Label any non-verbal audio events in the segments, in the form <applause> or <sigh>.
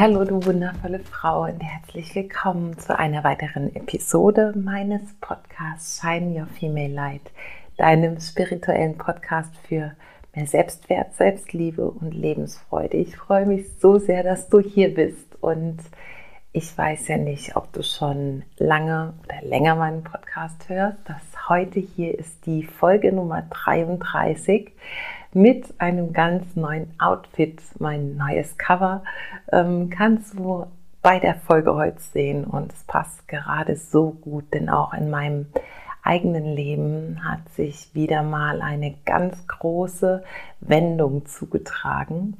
Hallo, du wundervolle Frau und herzlich willkommen zu einer weiteren Episode meines Podcasts Shine Your Female Light, deinem spirituellen Podcast für mehr Selbstwert, Selbstliebe und Lebensfreude. Ich freue mich so sehr, dass du hier bist und ich weiß ja nicht, ob du schon lange oder länger meinen Podcast hörst. Das heute hier ist die Folge Nummer 33 mit einem ganz neuen Outfit, mein neues Cover, ähm, kannst du bei der Folge heute sehen und es passt gerade so gut, denn auch in meinem eigenen Leben hat sich wieder mal eine ganz große Wendung zugetragen.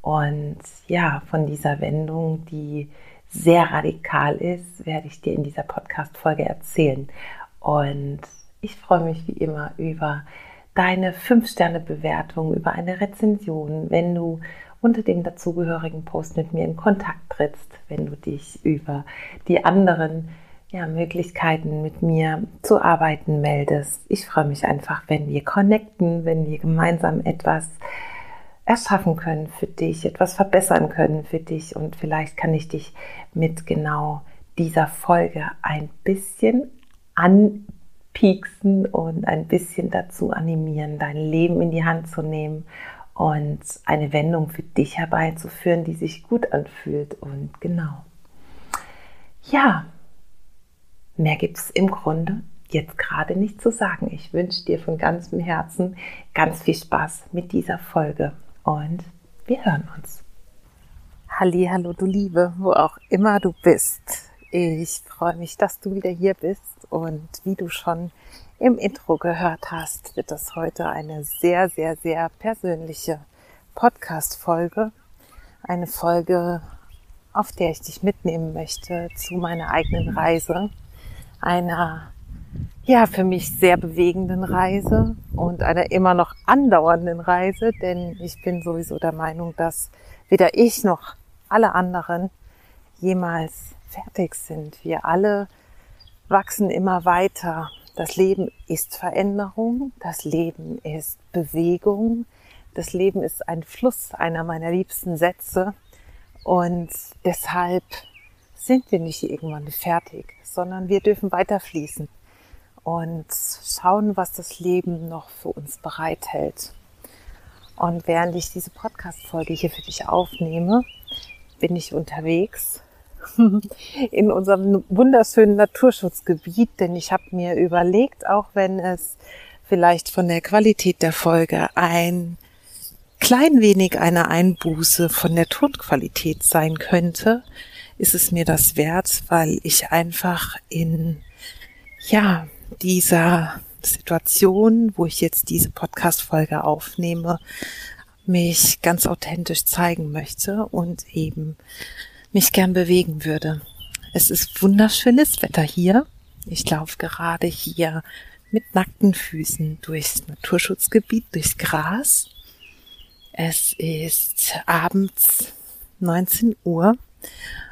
Und ja, von dieser Wendung, die sehr radikal ist, werde ich dir in dieser Podcast-Folge erzählen. Und ich freue mich wie immer über deine 5-Sterne-Bewertung, über eine Rezension, wenn du unter dem dazugehörigen Post mit mir in Kontakt trittst, wenn du dich über die anderen ja, Möglichkeiten mit mir zu arbeiten meldest. Ich freue mich einfach, wenn wir connecten, wenn wir gemeinsam etwas erschaffen können für dich, etwas verbessern können für dich und vielleicht kann ich dich mit genau dieser Folge ein bisschen an pieksen und ein bisschen dazu animieren, dein Leben in die Hand zu nehmen und eine Wendung für dich herbeizuführen, die sich gut anfühlt. Und genau. Ja, mehr gibt es im Grunde jetzt gerade nicht zu sagen. Ich wünsche dir von ganzem Herzen ganz viel Spaß mit dieser Folge und wir hören uns. Halli, hallo du Liebe, wo auch immer du bist. Ich freue mich, dass du wieder hier bist und wie du schon im Intro gehört hast, wird das heute eine sehr, sehr, sehr persönliche Podcast-Folge. Eine Folge, auf der ich dich mitnehmen möchte zu meiner eigenen Reise. Einer, ja, für mich sehr bewegenden Reise und einer immer noch andauernden Reise, denn ich bin sowieso der Meinung, dass weder ich noch alle anderen jemals fertig sind. Wir alle wachsen immer weiter. Das Leben ist Veränderung, das Leben ist Bewegung, das Leben ist ein Fluss, einer meiner liebsten Sätze. Und deshalb sind wir nicht irgendwann fertig, sondern wir dürfen weiter fließen und schauen, was das Leben noch für uns bereithält. Und während ich diese Podcast-Folge hier für dich aufnehme, bin ich unterwegs in unserem wunderschönen Naturschutzgebiet, denn ich habe mir überlegt, auch wenn es vielleicht von der Qualität der Folge ein klein wenig eine Einbuße von der Tonqualität sein könnte, ist es mir das wert, weil ich einfach in, ja, dieser Situation, wo ich jetzt diese Podcast-Folge aufnehme, mich ganz authentisch zeigen möchte und eben mich gern bewegen würde. Es ist wunderschönes Wetter hier. Ich laufe gerade hier mit nackten Füßen durchs Naturschutzgebiet, durchs Gras. Es ist abends 19 Uhr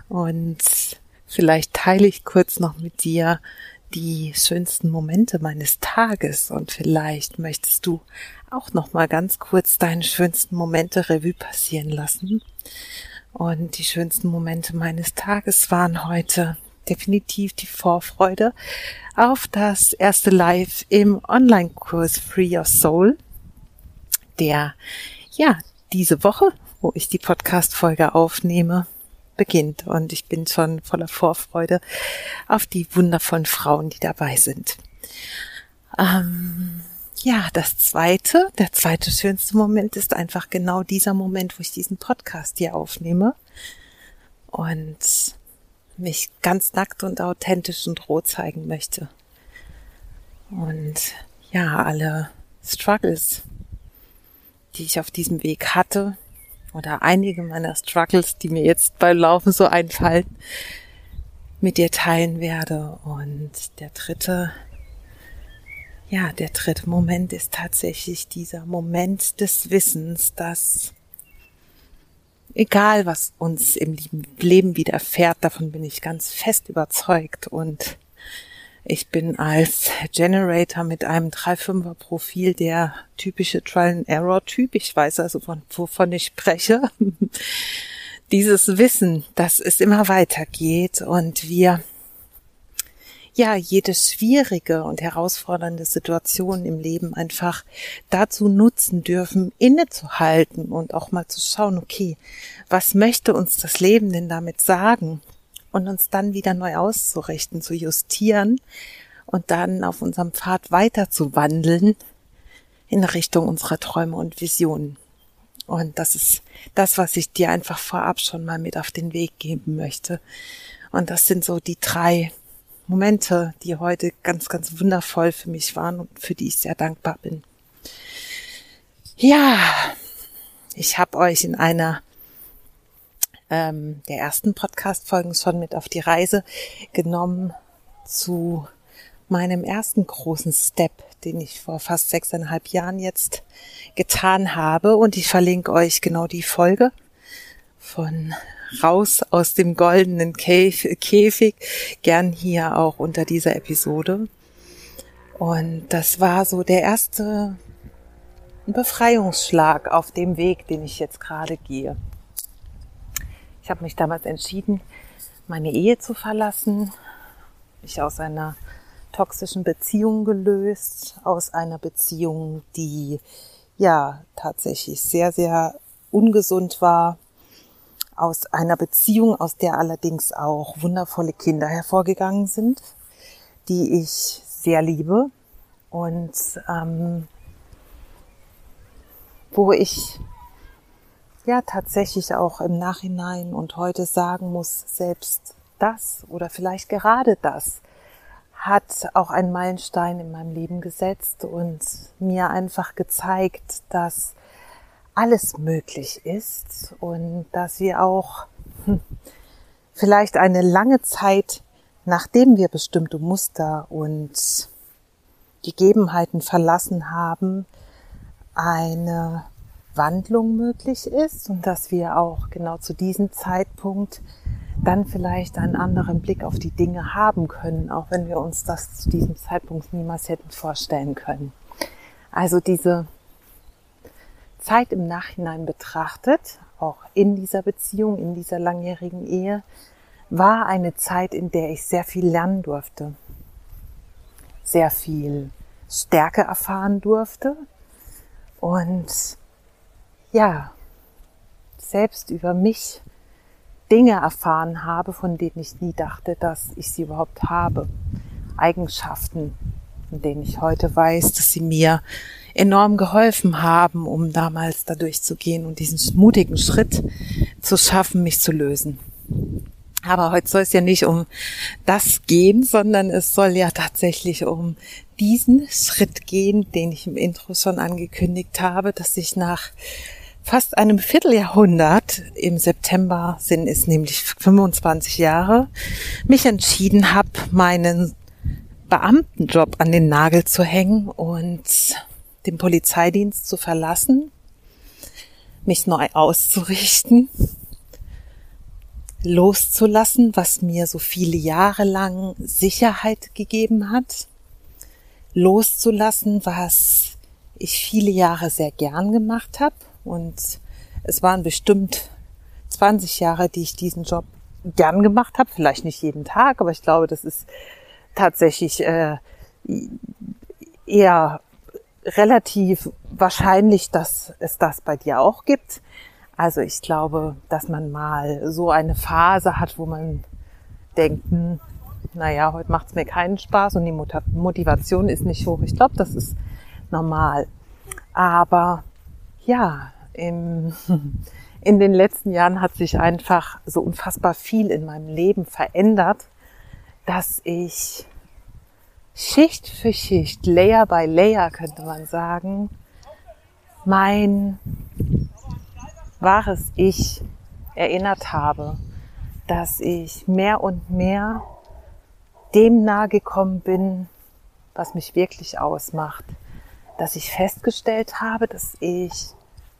und vielleicht teile ich kurz noch mit dir die schönsten Momente meines Tages und vielleicht möchtest du auch noch mal ganz kurz deine schönsten Momente Revue passieren lassen und die schönsten Momente meines Tages waren heute definitiv die Vorfreude auf das erste Live im Online-Kurs Free Your Soul, der ja diese Woche, wo ich die Podcast-Folge aufnehme, beginnt. Und ich bin schon voller Vorfreude auf die wundervollen Frauen, die dabei sind. Ähm, ja, das zweite, der zweite schönste Moment ist einfach genau dieser Moment, wo ich diesen Podcast hier aufnehme und mich ganz nackt und authentisch und roh zeigen möchte. Und ja, alle Struggles, die ich auf diesem Weg hatte, oder einige meiner Struggles, die mir jetzt beim Laufen so einfallen, mit dir teilen werde. Und der dritte ja, der dritte Moment ist tatsächlich dieser Moment des Wissens, dass egal was uns im Leben widerfährt, davon bin ich ganz fest überzeugt und ich bin als Generator mit einem 3-5er Profil der typische Trial and Error Typ. Ich weiß also, von, wovon ich spreche. <laughs> dieses Wissen, dass es immer weitergeht und wir ja jede schwierige und herausfordernde Situation im Leben einfach dazu nutzen dürfen, innezuhalten und auch mal zu schauen, okay, was möchte uns das Leben denn damit sagen? Und uns dann wieder neu auszurichten, zu justieren und dann auf unserem Pfad weiter zu wandeln in Richtung unserer Träume und Visionen. Und das ist das, was ich dir einfach vorab schon mal mit auf den Weg geben möchte. Und das sind so die drei Momente, die heute ganz, ganz wundervoll für mich waren und für die ich sehr dankbar bin. Ja, ich habe euch in einer ähm, der ersten Podcast-Folgen schon mit auf die Reise genommen zu meinem ersten großen Step, den ich vor fast sechseinhalb Jahren jetzt getan habe. Und ich verlinke euch genau die Folge von raus aus dem goldenen Käfig, gern hier auch unter dieser Episode. Und das war so der erste Befreiungsschlag auf dem Weg, den ich jetzt gerade gehe. Ich habe mich damals entschieden, meine Ehe zu verlassen, mich aus einer toxischen Beziehung gelöst, aus einer Beziehung, die ja tatsächlich sehr, sehr ungesund war, aus einer Beziehung, aus der allerdings auch wundervolle Kinder hervorgegangen sind, die ich sehr liebe. Und ähm, wo ich ja tatsächlich auch im Nachhinein und heute sagen muss, selbst das oder vielleicht gerade das hat auch einen Meilenstein in meinem Leben gesetzt und mir einfach gezeigt, dass alles möglich ist und dass wir auch hm, vielleicht eine lange Zeit, nachdem wir bestimmte Muster und Gegebenheiten verlassen haben, eine Wandlung möglich ist und dass wir auch genau zu diesem Zeitpunkt dann vielleicht einen anderen Blick auf die Dinge haben können, auch wenn wir uns das zu diesem Zeitpunkt niemals hätten vorstellen können. Also diese Zeit im Nachhinein betrachtet, auch in dieser Beziehung, in dieser langjährigen Ehe, war eine Zeit, in der ich sehr viel lernen durfte, sehr viel Stärke erfahren durfte. Und ja, selbst über mich Dinge erfahren habe, von denen ich nie dachte, dass ich sie überhaupt habe. Eigenschaften, von denen ich heute weiß, dass sie mir enorm geholfen haben, um damals da durchzugehen und diesen mutigen Schritt zu schaffen, mich zu lösen. Aber heute soll es ja nicht um das gehen, sondern es soll ja tatsächlich um diesen Schritt gehen, den ich im Intro schon angekündigt habe, dass ich nach fast einem Vierteljahrhundert, im September sind es nämlich 25 Jahre, mich entschieden habe, meinen Beamtenjob an den Nagel zu hängen und den Polizeidienst zu verlassen, mich neu auszurichten, loszulassen, was mir so viele Jahre lang Sicherheit gegeben hat, loszulassen, was ich viele Jahre sehr gern gemacht habe und es waren bestimmt 20 Jahre, die ich diesen Job gern gemacht habe. Vielleicht nicht jeden Tag, aber ich glaube, das ist tatsächlich äh, eher relativ wahrscheinlich, dass es das bei dir auch gibt. Also ich glaube, dass man mal so eine Phase hat, wo man denkt, hm, naja, heute macht es mir keinen Spaß und die Motivation ist nicht hoch. Ich glaube, das ist normal. Aber ja, im, <laughs> in den letzten Jahren hat sich einfach so unfassbar viel in meinem Leben verändert, dass ich Schicht für Schicht, Layer by Layer könnte man sagen, mein wahres Ich erinnert habe, dass ich mehr und mehr dem nahe gekommen bin, was mich wirklich ausmacht, dass ich festgestellt habe, dass ich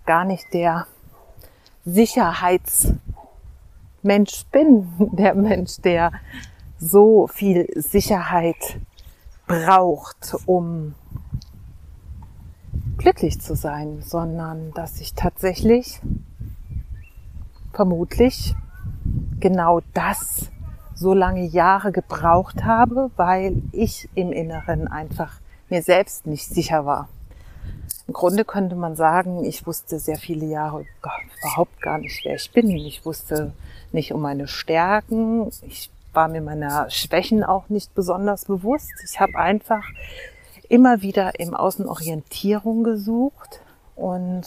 gar nicht der Sicherheitsmensch bin, <laughs> der Mensch, der so viel Sicherheit braucht, um glücklich zu sein, sondern dass ich tatsächlich vermutlich genau das so lange Jahre gebraucht habe, weil ich im Inneren einfach mir selbst nicht sicher war. Im Grunde könnte man sagen, ich wusste sehr viele Jahre überhaupt gar nicht, wer ich bin. Ich wusste nicht um meine Stärken. Ich war mir meiner Schwächen auch nicht besonders bewusst. Ich habe einfach immer wieder im Außen Orientierung gesucht und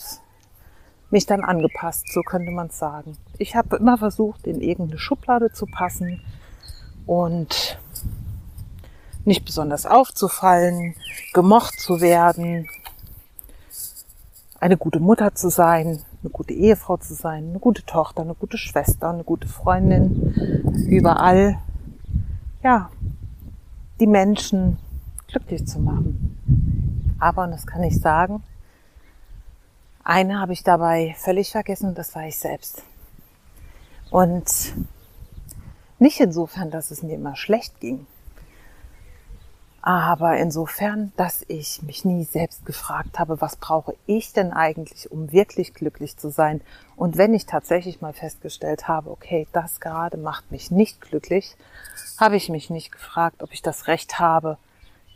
mich dann angepasst, so könnte man sagen. Ich habe immer versucht, in irgendeine Schublade zu passen und nicht besonders aufzufallen, gemocht zu werden, eine gute Mutter zu sein, eine gute Ehefrau zu sein, eine gute Tochter, eine gute Schwester, eine gute Freundin, überall, ja, die Menschen glücklich zu machen. Aber, und das kann ich sagen, eine habe ich dabei völlig vergessen und das war ich selbst. Und nicht insofern, dass es mir immer schlecht ging, aber insofern, dass ich mich nie selbst gefragt habe, was brauche ich denn eigentlich, um wirklich glücklich zu sein? Und wenn ich tatsächlich mal festgestellt habe, okay, das gerade macht mich nicht glücklich, habe ich mich nicht gefragt, ob ich das Recht habe,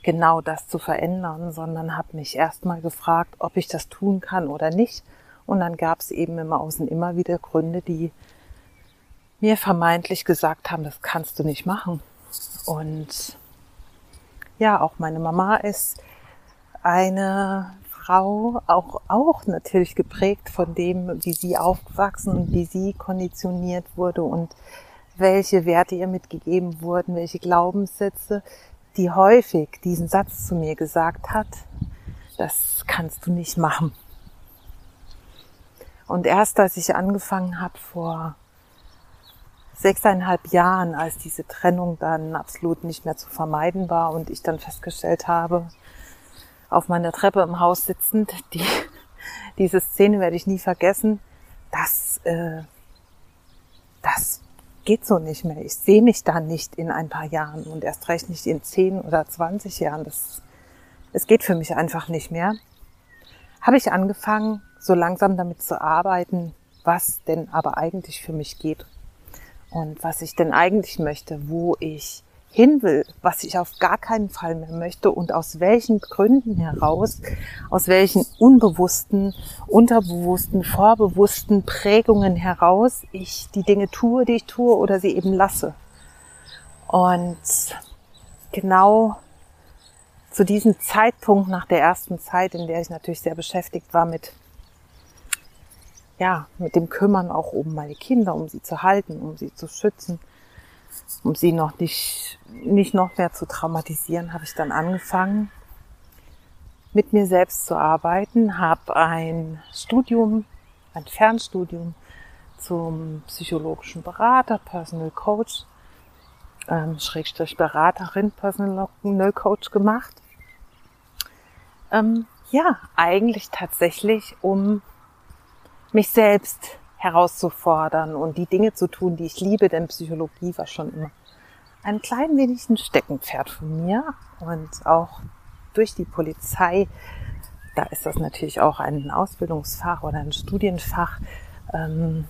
genau das zu verändern, sondern habe mich erstmal gefragt, ob ich das tun kann oder nicht. Und dann gab es eben im Außen immer wieder Gründe, die mir vermeintlich gesagt haben, das kannst du nicht machen. Und ja, auch meine Mama ist eine Frau, auch, auch natürlich geprägt von dem, wie sie aufgewachsen und wie sie konditioniert wurde und welche Werte ihr mitgegeben wurden, welche Glaubenssätze, die häufig diesen Satz zu mir gesagt hat, das kannst du nicht machen. Und erst als ich angefangen habe vor sechseinhalb Jahren, als diese Trennung dann absolut nicht mehr zu vermeiden war und ich dann festgestellt habe, auf meiner Treppe im Haus sitzend, <laughs> die, diese Szene werde ich nie vergessen, das, äh, das geht so nicht mehr. Ich sehe mich da nicht in ein paar Jahren und erst recht nicht in zehn oder zwanzig Jahren. Das, es geht für mich einfach nicht mehr. Habe ich angefangen, so langsam damit zu arbeiten, was denn aber eigentlich für mich geht und was ich denn eigentlich möchte, wo ich hin will, was ich auf gar keinen Fall mehr möchte und aus welchen Gründen heraus, aus welchen unbewussten, unterbewussten, vorbewussten Prägungen heraus ich die Dinge tue, die ich tue oder sie eben lasse. Und genau zu diesem Zeitpunkt nach der ersten Zeit, in der ich natürlich sehr beschäftigt war mit ja, mit dem Kümmern auch um meine Kinder, um sie zu halten, um sie zu schützen, um sie noch nicht, nicht noch mehr zu traumatisieren, habe ich dann angefangen, mit mir selbst zu arbeiten, habe ein Studium, ein Fernstudium zum psychologischen Berater, Personal Coach, ähm, Schrägstrich Beraterin, Personal Coach gemacht. Ähm, ja, eigentlich tatsächlich, um mich selbst herauszufordern und die Dinge zu tun, die ich liebe, denn Psychologie war schon immer ein klein wenig ein Steckenpferd von mir und auch durch die Polizei, da ist das natürlich auch ein Ausbildungsfach oder ein Studienfach, ähm,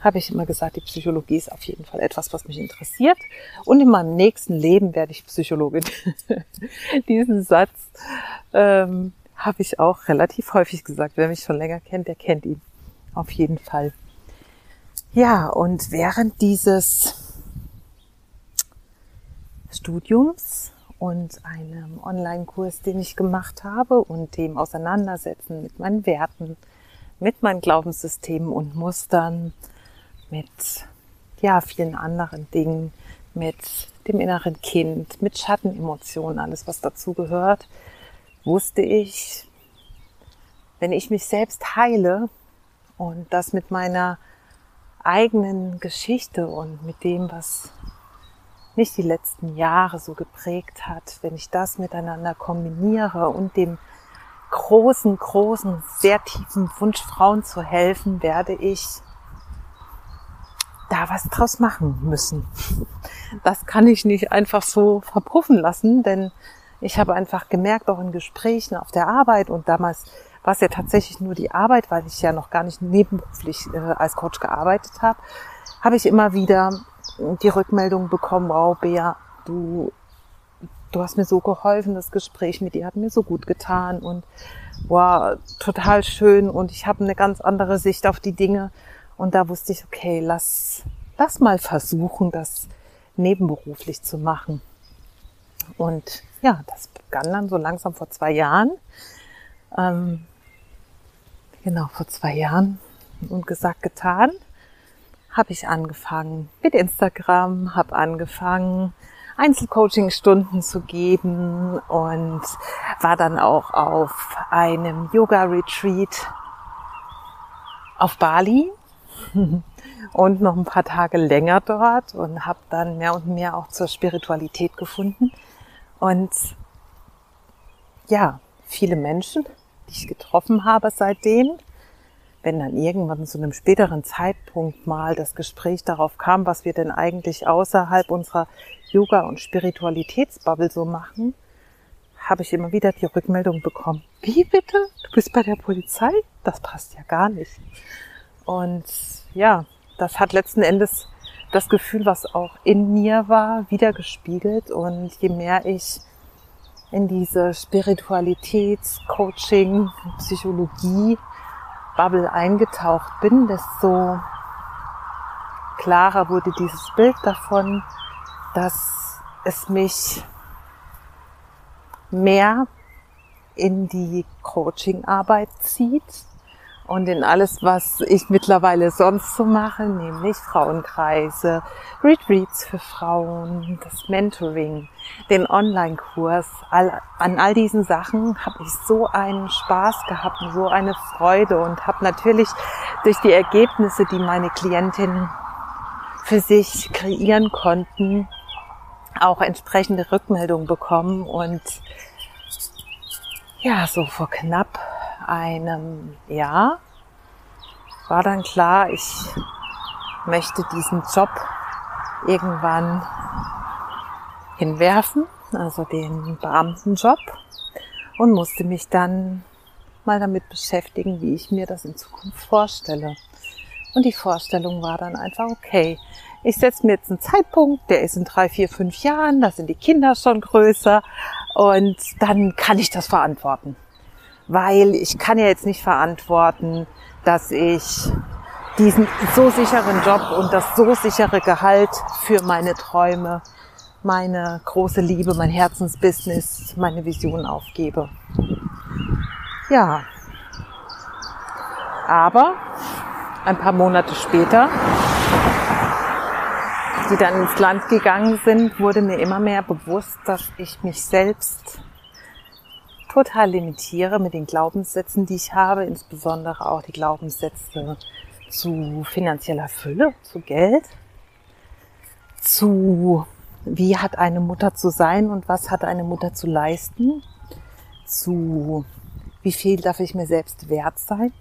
habe ich immer gesagt, die Psychologie ist auf jeden Fall etwas, was mich interessiert. Und in meinem nächsten Leben werde ich Psychologin. <laughs> Diesen Satz ähm, habe ich auch relativ häufig gesagt. Wer mich schon länger kennt, der kennt ihn auf jeden Fall. Ja, und während dieses Studiums und einem Online-Kurs, den ich gemacht habe und dem Auseinandersetzen mit meinen Werten, mit meinen Glaubenssystemen und Mustern, mit ja, vielen anderen Dingen, mit dem inneren Kind, mit Schattenemotionen, alles was dazu gehört, wusste ich, wenn ich mich selbst heile, und das mit meiner eigenen Geschichte und mit dem, was mich die letzten Jahre so geprägt hat, wenn ich das miteinander kombiniere und dem großen, großen, sehr tiefen Wunsch, Frauen zu helfen, werde ich da was draus machen müssen. Das kann ich nicht einfach so verpuffen lassen, denn ich habe einfach gemerkt, auch in Gesprächen auf der Arbeit und damals war es ja tatsächlich nur die Arbeit, weil ich ja noch gar nicht nebenberuflich äh, als Coach gearbeitet habe, habe ich immer wieder die Rückmeldung bekommen, wow, Bea, du, du hast mir so geholfen, das Gespräch mit dir hat mir so gut getan und wow, total schön und ich habe eine ganz andere Sicht auf die Dinge und da wusste ich, okay, lass, lass mal versuchen, das nebenberuflich zu machen. Und ja, das begann dann so langsam vor zwei Jahren. Ähm, genau, vor zwei Jahren und gesagt, getan, habe ich angefangen mit Instagram, habe angefangen, Einzelcoaching-Stunden zu geben und war dann auch auf einem Yoga-Retreat auf Bali <laughs> und noch ein paar Tage länger dort und habe dann mehr und mehr auch zur Spiritualität gefunden. Und ja, viele Menschen, ich getroffen habe seitdem, wenn dann irgendwann zu einem späteren Zeitpunkt mal das Gespräch darauf kam, was wir denn eigentlich außerhalb unserer Yoga- und Spiritualitätsbubble so machen, habe ich immer wieder die Rückmeldung bekommen. Wie bitte? Du bist bei der Polizei? Das passt ja gar nicht. Und ja, das hat letzten Endes das Gefühl, was auch in mir war, wieder gespiegelt. Und je mehr ich in diese Spiritualitäts-, Coaching-, Psychologie, Bubble eingetaucht bin, desto klarer wurde dieses Bild davon, dass es mich mehr in die Coaching-Arbeit zieht, und in alles, was ich mittlerweile sonst so mache, nämlich Frauenkreise, Retreats für Frauen, das Mentoring, den Online-Kurs. All, an all diesen Sachen habe ich so einen Spaß gehabt und so eine Freude und habe natürlich durch die Ergebnisse, die meine Klientinnen für sich kreieren konnten, auch entsprechende Rückmeldungen bekommen und ja, so vor knapp einem Jahr war dann klar, ich möchte diesen Job irgendwann hinwerfen, also den Beamtenjob und musste mich dann mal damit beschäftigen, wie ich mir das in Zukunft vorstelle. Und die Vorstellung war dann einfach, okay, ich setze mir jetzt einen Zeitpunkt, der ist in drei, vier, fünf Jahren, da sind die Kinder schon größer und dann kann ich das verantworten weil ich kann ja jetzt nicht verantworten, dass ich diesen so sicheren Job und das so sichere Gehalt für meine Träume, meine große Liebe, mein Herzensbusiness, meine Vision aufgebe. Ja. Aber ein paar Monate später, die dann ins Land gegangen sind, wurde mir immer mehr bewusst, dass ich mich selbst total limitiere mit den Glaubenssätzen, die ich habe, insbesondere auch die Glaubenssätze zu finanzieller Fülle, zu Geld, zu wie hat eine Mutter zu sein und was hat eine Mutter zu leisten, zu wie viel darf ich mir selbst wert sein,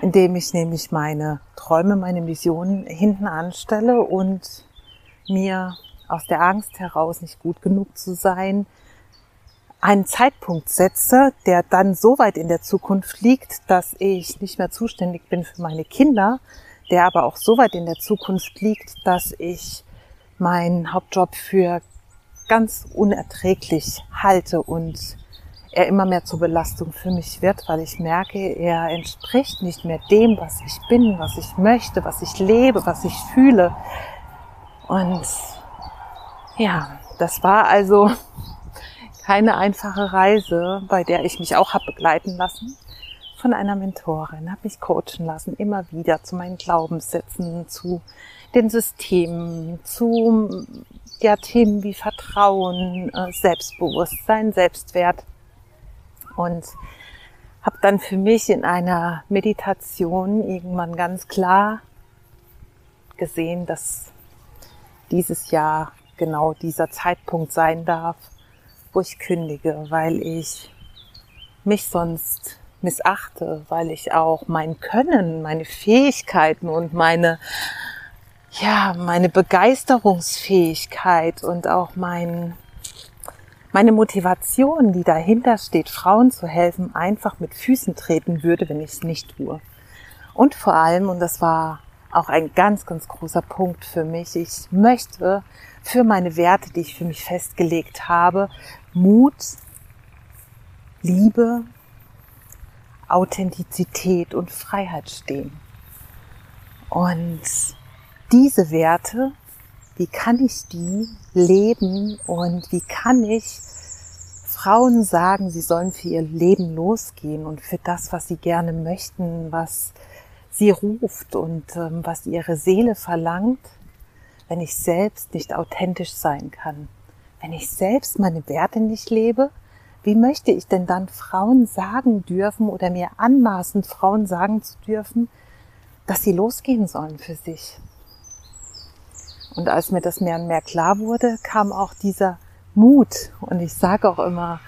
indem ich nämlich meine Träume, meine Visionen hinten anstelle und mir aus der Angst heraus nicht gut genug zu sein, einen Zeitpunkt setze, der dann so weit in der Zukunft liegt, dass ich nicht mehr zuständig bin für meine Kinder, der aber auch so weit in der Zukunft liegt, dass ich meinen Hauptjob für ganz unerträglich halte und er immer mehr zur Belastung für mich wird, weil ich merke, er entspricht nicht mehr dem, was ich bin, was ich möchte, was ich lebe, was ich fühle. Und ja, das war also keine einfache Reise, bei der ich mich auch habe begleiten lassen. Von einer Mentorin, habe mich coachen lassen, immer wieder zu meinen Glaubenssätzen, zu den Systemen, zu ja, Themen wie Vertrauen, äh, Selbstbewusstsein, Selbstwert. Und habe dann für mich in einer Meditation irgendwann ganz klar gesehen, dass dieses Jahr genau dieser Zeitpunkt sein darf, wo ich kündige, weil ich mich sonst missachte, weil ich auch mein Können, meine Fähigkeiten und meine, ja, meine Begeisterungsfähigkeit und auch mein, meine Motivation, die dahinter steht, Frauen zu helfen, einfach mit Füßen treten würde, wenn ich es nicht tue. Und vor allem, und das war auch ein ganz, ganz großer Punkt für mich, ich möchte für meine Werte, die ich für mich festgelegt habe, Mut, Liebe, Authentizität und Freiheit stehen. Und diese Werte wie kann ich die leben und wie kann ich Frauen sagen, sie sollen für ihr Leben losgehen und für das, was sie gerne möchten, was sie ruft und ähm, was ihre Seele verlangt, wenn ich selbst nicht authentisch sein kann. Wenn ich selbst meine Werte nicht lebe, wie möchte ich denn dann Frauen sagen dürfen oder mir anmaßen, Frauen sagen zu dürfen, dass sie losgehen sollen für sich? Und als mir das mehr und mehr klar wurde, kam auch dieser Mut. Und ich sage auch immer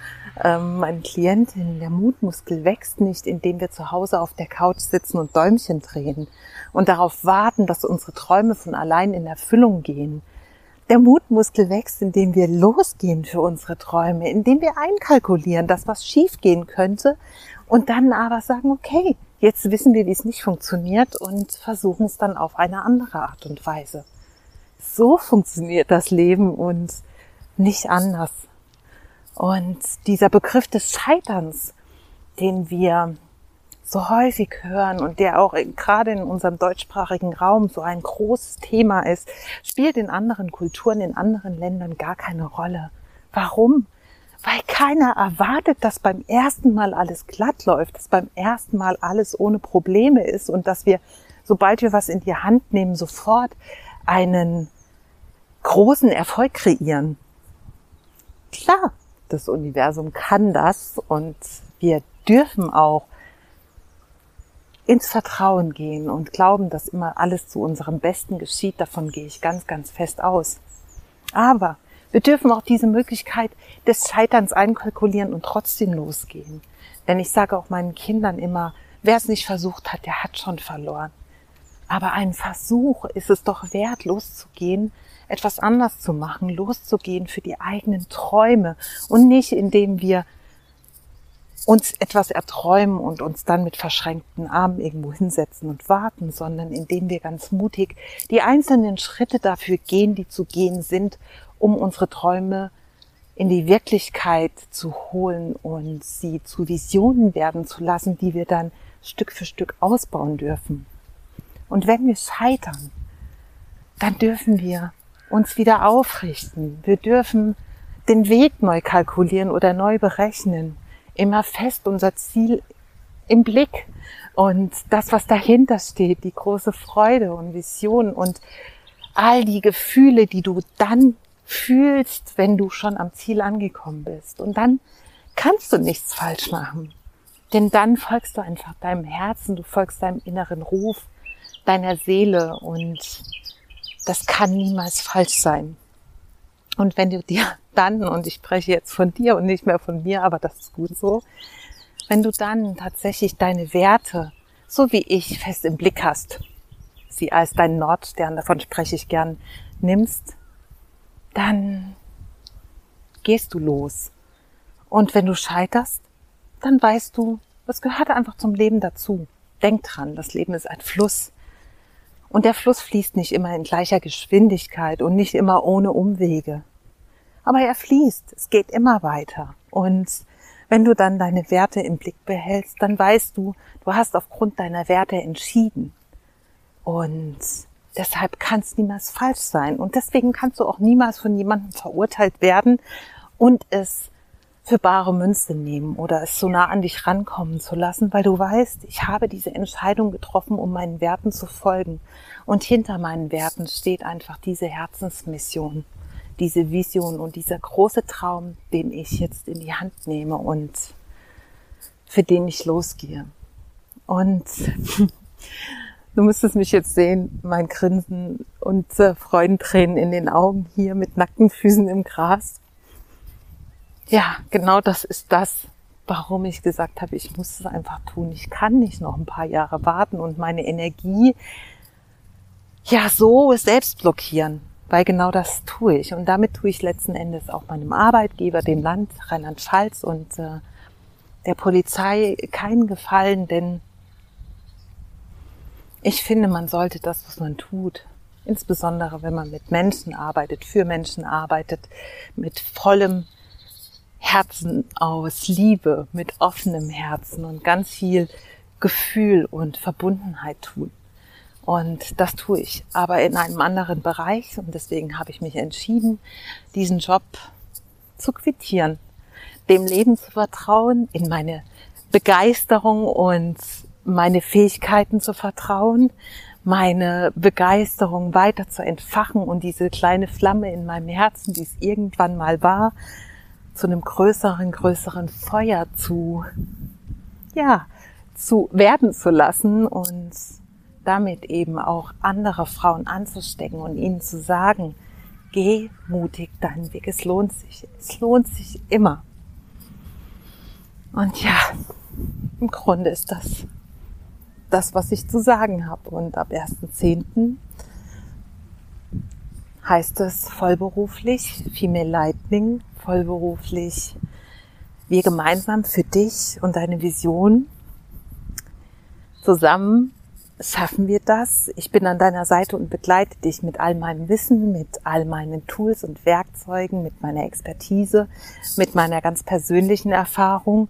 ähm, meinen Klientinnen, der Mutmuskel wächst nicht, indem wir zu Hause auf der Couch sitzen und Däumchen drehen und darauf warten, dass unsere Träume von allein in Erfüllung gehen. Der Mutmuskel wächst, indem wir losgehen für unsere Träume, indem wir einkalkulieren, dass was schiefgehen könnte und dann aber sagen, okay, jetzt wissen wir, wie es nicht funktioniert und versuchen es dann auf eine andere Art und Weise so funktioniert das Leben und nicht anders. Und dieser Begriff des Scheiterns, den wir so häufig hören und der auch gerade in unserem deutschsprachigen Raum so ein großes Thema ist, spielt in anderen Kulturen, in anderen Ländern gar keine Rolle. Warum? Weil keiner erwartet, dass beim ersten Mal alles glatt läuft, dass beim ersten Mal alles ohne Probleme ist und dass wir, sobald wir was in die Hand nehmen, sofort einen großen Erfolg kreieren. Klar, das Universum kann das und wir dürfen auch ins Vertrauen gehen und glauben, dass immer alles zu unserem Besten geschieht. Davon gehe ich ganz, ganz fest aus. Aber wir dürfen auch diese Möglichkeit des Scheiterns einkalkulieren und trotzdem losgehen. Denn ich sage auch meinen Kindern immer, wer es nicht versucht hat, der hat schon verloren. Aber ein Versuch ist es doch wert, loszugehen, etwas anders zu machen, loszugehen für die eigenen Träume und nicht indem wir uns etwas erträumen und uns dann mit verschränkten Armen irgendwo hinsetzen und warten, sondern indem wir ganz mutig die einzelnen Schritte dafür gehen, die zu gehen sind, um unsere Träume in die Wirklichkeit zu holen und sie zu Visionen werden zu lassen, die wir dann Stück für Stück ausbauen dürfen. Und wenn wir scheitern, dann dürfen wir uns wieder aufrichten. Wir dürfen den Weg neu kalkulieren oder neu berechnen. Immer fest unser Ziel im Blick und das, was dahinter steht, die große Freude und Vision und all die Gefühle, die du dann fühlst, wenn du schon am Ziel angekommen bist. Und dann kannst du nichts falsch machen. Denn dann folgst du einfach deinem Herzen, du folgst deinem inneren Ruf deiner Seele und das kann niemals falsch sein. Und wenn du dir dann, und ich spreche jetzt von dir und nicht mehr von mir, aber das ist gut so, wenn du dann tatsächlich deine Werte, so wie ich, fest im Blick hast, sie als dein Nordstern, davon spreche ich gern, nimmst, dann gehst du los. Und wenn du scheiterst, dann weißt du, das gehört einfach zum Leben dazu. Denk dran, das Leben ist ein Fluss. Und der Fluss fließt nicht immer in gleicher Geschwindigkeit und nicht immer ohne Umwege. Aber er fließt, es geht immer weiter. Und wenn du dann deine Werte im Blick behältst, dann weißt du, du hast aufgrund deiner Werte entschieden. Und deshalb kann es niemals falsch sein. Und deswegen kannst du auch niemals von jemandem verurteilt werden und es für bare Münze nehmen oder es so nah an dich rankommen zu lassen, weil du weißt, ich habe diese Entscheidung getroffen, um meinen Werten zu folgen. Und hinter meinen Werten steht einfach diese Herzensmission, diese Vision und dieser große Traum, den ich jetzt in die Hand nehme und für den ich losgehe. Und <laughs> du müsstest mich jetzt sehen, mein Grinsen und äh, Freudentränen in den Augen hier mit nackten Füßen im Gras ja, genau das ist das, warum ich gesagt habe, ich muss es einfach tun. Ich kann nicht noch ein paar Jahre warten und meine Energie ja so selbst blockieren. Weil genau das tue ich. Und damit tue ich letzten Endes auch meinem Arbeitgeber, dem Land Rheinland-Pfalz und äh, der Polizei keinen Gefallen, denn ich finde, man sollte das, was man tut, insbesondere wenn man mit Menschen arbeitet, für Menschen arbeitet, mit vollem Herzen aus Liebe, mit offenem Herzen und ganz viel Gefühl und Verbundenheit tun. Und das tue ich, aber in einem anderen Bereich. Und deswegen habe ich mich entschieden, diesen Job zu quittieren, dem Leben zu vertrauen, in meine Begeisterung und meine Fähigkeiten zu vertrauen, meine Begeisterung weiter zu entfachen und diese kleine Flamme in meinem Herzen, die es irgendwann mal war, zu einem größeren, größeren Feuer zu, ja, zu werden zu lassen und damit eben auch andere Frauen anzustecken und ihnen zu sagen, geh mutig deinen Weg, es lohnt sich, es lohnt sich immer. Und ja, im Grunde ist das das, was ich zu sagen habe. Und ab 1.10. heißt es vollberuflich Female Lightning, vollberuflich wir gemeinsam für dich und deine Vision zusammen schaffen wir das. Ich bin an deiner Seite und begleite dich mit all meinem Wissen, mit all meinen Tools und Werkzeugen, mit meiner Expertise, mit meiner ganz persönlichen Erfahrung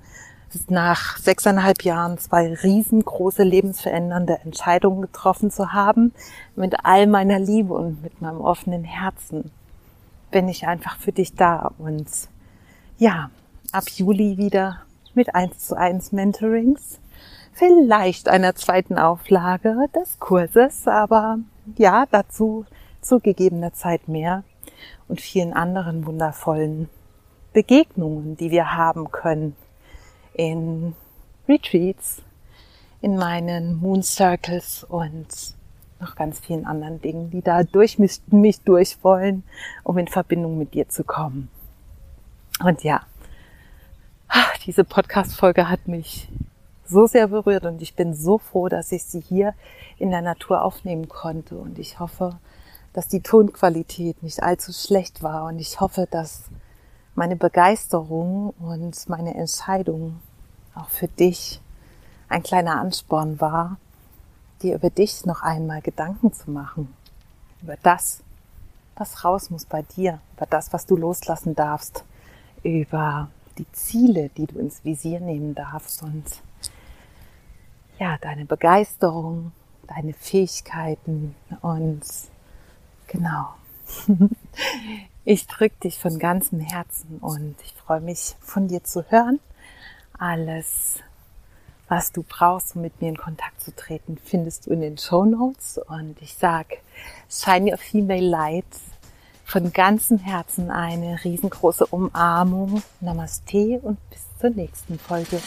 nach sechseinhalb Jahren zwei riesengroße lebensverändernde Entscheidungen getroffen zu haben, mit all meiner Liebe und mit meinem offenen Herzen bin ich einfach für dich da und ja, ab Juli wieder mit eins zu eins Mentorings, vielleicht einer zweiten Auflage des Kurses, aber ja, dazu zu gegebener Zeit mehr und vielen anderen wundervollen Begegnungen, die wir haben können in Retreats, in meinen Moon Circles und noch ganz vielen anderen Dingen, die da durch mich, mich durch wollen, um in Verbindung mit dir zu kommen. Und ja, diese Podcast-Folge hat mich so sehr berührt und ich bin so froh, dass ich sie hier in der Natur aufnehmen konnte. Und ich hoffe, dass die Tonqualität nicht allzu schlecht war. Und ich hoffe, dass meine Begeisterung und meine Entscheidung auch für dich ein kleiner Ansporn war, dir über dich noch einmal Gedanken zu machen. Über das, was raus muss bei dir, über das, was du loslassen darfst, über die Ziele, die du ins Visier nehmen darfst. Und ja, deine Begeisterung, deine Fähigkeiten und genau. <laughs> Ich drücke dich von ganzem Herzen und ich freue mich von dir zu hören alles, was du brauchst, um mit mir in Kontakt zu treten, findest du in den Show Notes. Und ich sag, shine your female light von ganzem Herzen eine riesengroße Umarmung. Namaste und bis zur nächsten Folge.